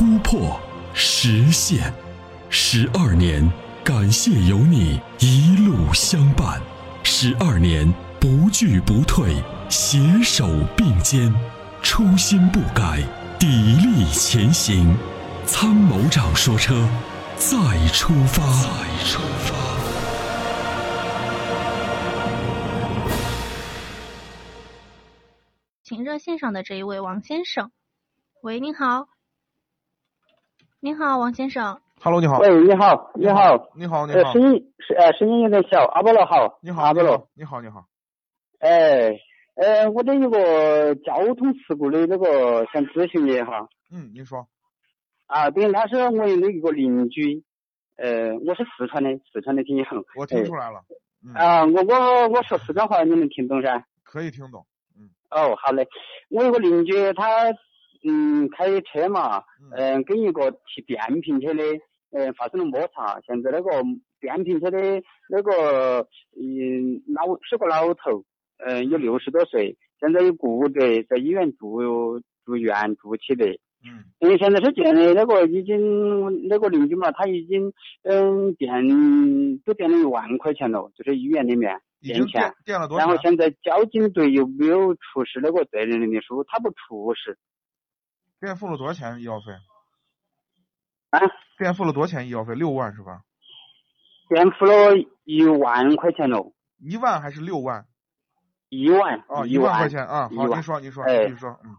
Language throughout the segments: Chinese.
突破、实现。十二年，感谢有你一路相伴。十二年，不惧不退，携手并肩，初心不改，砥砺前行。参谋长说：“车，再出发。”再出发。请热线上的这一位王先生，喂，您好，您好，王先生。Hello，你好。喂，你好，你好，你好，你呃，好。声音是呃声音有点小，阿波罗好，你好，阿波罗，你好，你好。哎，呃，我这有个交通事故的那个想咨询你哈，嗯，您说。啊，对，他是我的一个邻居，呃，我是四川的，四川的听友，我听出来了。嗯，啊，我我我说四川话你能听懂噻？可以听懂。哦，好嘞，我有个邻居，他嗯开车嘛，嗯、跟一个骑电瓶车的，呃发生了摩擦，现在那个电瓶车的那个嗯老是个老头，嗯、有六十多岁，现在有骨折，在医院住住院住起的。嗯因为现在是这样的，那个已经那个邻居嘛，他已经嗯垫都垫了一万块钱了，就是医院里面垫钱垫。了多然后？现在交警队又没有出示那个责任认定书，他不出示垫付了多少钱医药费？啊，垫付了多少钱医药费？六万是吧？垫付了一万块钱了，一万还是六万？一万哦，一万块钱啊。好，一万您说，您说，哎您说，嗯。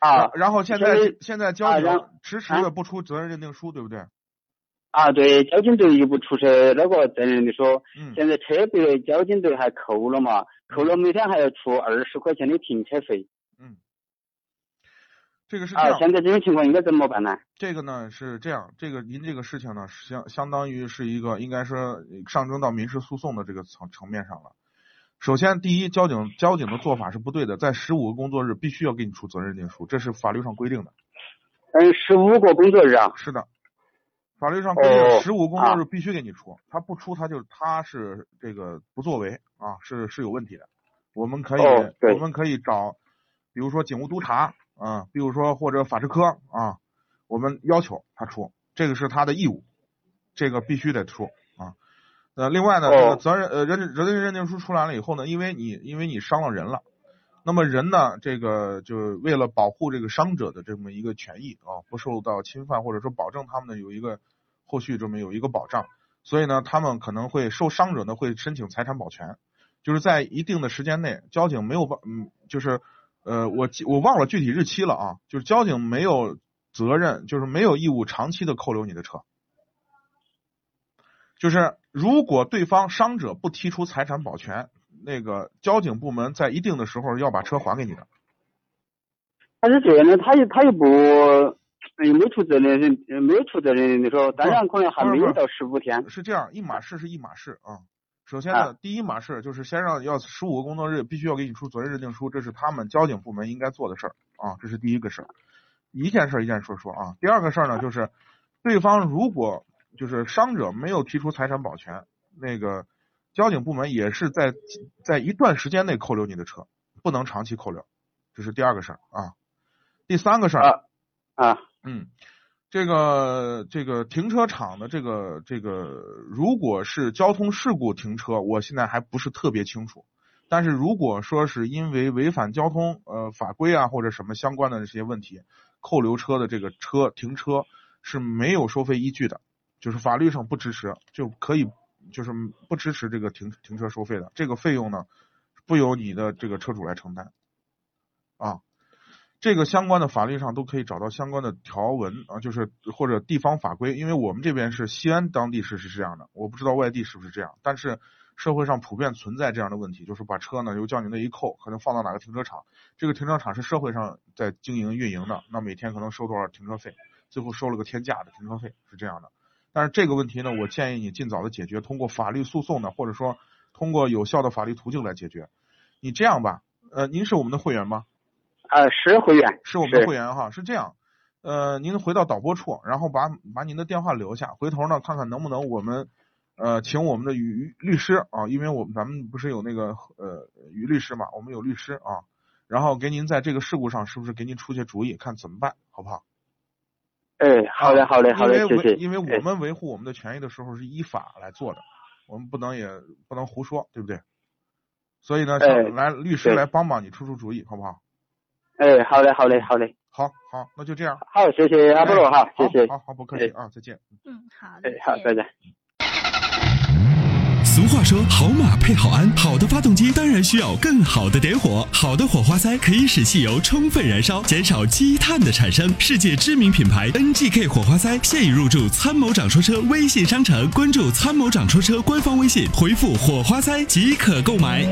啊然后现在现在交警迟迟的不出责任认定书，对不对？啊，对，交警队又不出示那个责任认定书，嗯现在车被交警队还扣了嘛，扣了每天还要出二十块钱的停车费嗯。这个是这啊，现在这种情况应该怎么办呢？这个呢是这样，这个您这个事情呢，相相当于是一个应该说上升到民事诉讼的这个层层面上了。首先，第一，交警交警的做法是不对的，在十五个工作日必须要给你出责任认定书，这是法律上规定的。嗯，十五个工作日啊，是的，法律上规定哦十五工作日必须给你出，他不出他就他是这个不作为啊，是是有问题的。我们可以、哦我们可以找，比如说警务督察啊，比如说或者法制科啊，我们要求他出，这个是他的义务，这个必须得出啊。呃，另外呢，哦这个责任呃人责任认定书出来了以后呢，因为你因为你伤了人了。那么人呢，这个就为了保护这个伤者的这么一个权益啊，不受到侵犯，或者说保证他们呢有一个后续这么有一个保障，所以呢，他们可能会受伤者呢会申请财产保全，就是在一定的时间内，交警没有办，嗯，就是呃，我记我忘了具体日期了啊，就是交警没有责任，就是没有义务长期的扣留你的车，就是如果对方伤者不提出财产保全，那个交警部门在一定的时候要把车还给你的。他是这样的，他又他又不又没出责任人，呃没有出责任认定书，当然可能还没有到十五天。是这样，一码事是一码事啊。首先呢，第一码事就是先让要十五个工作日必须要给你出责任认定书，这是他们交警部门应该做的事儿啊，这是第一个事儿。一件事儿一件事儿说啊。第二个事儿呢，就是对方如果就是伤者没有提出财产保全，那个交警部门也是在在一段时间内扣留你的车，不能长期扣留，这是第二个事儿啊。第三个事儿啊啊，嗯，这个这个停车场的这个这个，如果是交通事故停车，我现在还不是特别清楚。但是如果说是因为违反交通呃法规啊或者什么相关的这些问题，扣留车的这个车停车是没有收费依据的，就是法律上不支持，就可以就是不支持这个停停车收费的，这个费用呢不由你的这个车主来承担啊。这个相关的法律上都可以找到相关的条文啊，就是或者地方法规，因为我们这边是西安当地是是这样的，我不知道外地是不是这样，但是社会上普遍存在这样的问题，就是把车呢由交警那一扣，可能放到哪个停车场，这个停车场是社会上在经营运营的，那每天可能收多少停车费，最后收了个天价的停车费，是这样的。但是这个问题呢，我建议你尽早的解决，通过法律诉讼呢，或者说通过有效的法律途径来解决。你这样吧，呃，您是我们的会员吗？啊，是会员，是我们的会员哈。是这样，呃，您回到导播处，然后把把您的电话留下，回头呢看看能不能我们呃请我们的于律师啊，因为我们咱们不是有那个呃于律师嘛，我们有律师啊，然后给您在这个事故上是不是给您出些主意，看怎么办，好不好？哎，好嘞，好嘞，好的，谢谢。因为我们维护我们的权益的时候是依法来做的，我们不能也不能胡说，对不对？所以呢，来律师来帮帮你出出主意，好不好？哎，好嘞，好嘞，好嘞。好好，那就这样。好，谢谢阿波罗哈，谢谢。好好，不客气啊，再见。嗯，好的。哎，好，再见。俗话说，好马配好鞍，好的发动机当然需要更好的点火。好的火花塞可以使汽油充分燃烧，减少积碳的产生。世界知名品牌 NGK 火花塞现已入驻参谋长说车微信商城，关注参谋长说车官方微信，回复火花塞即可购买。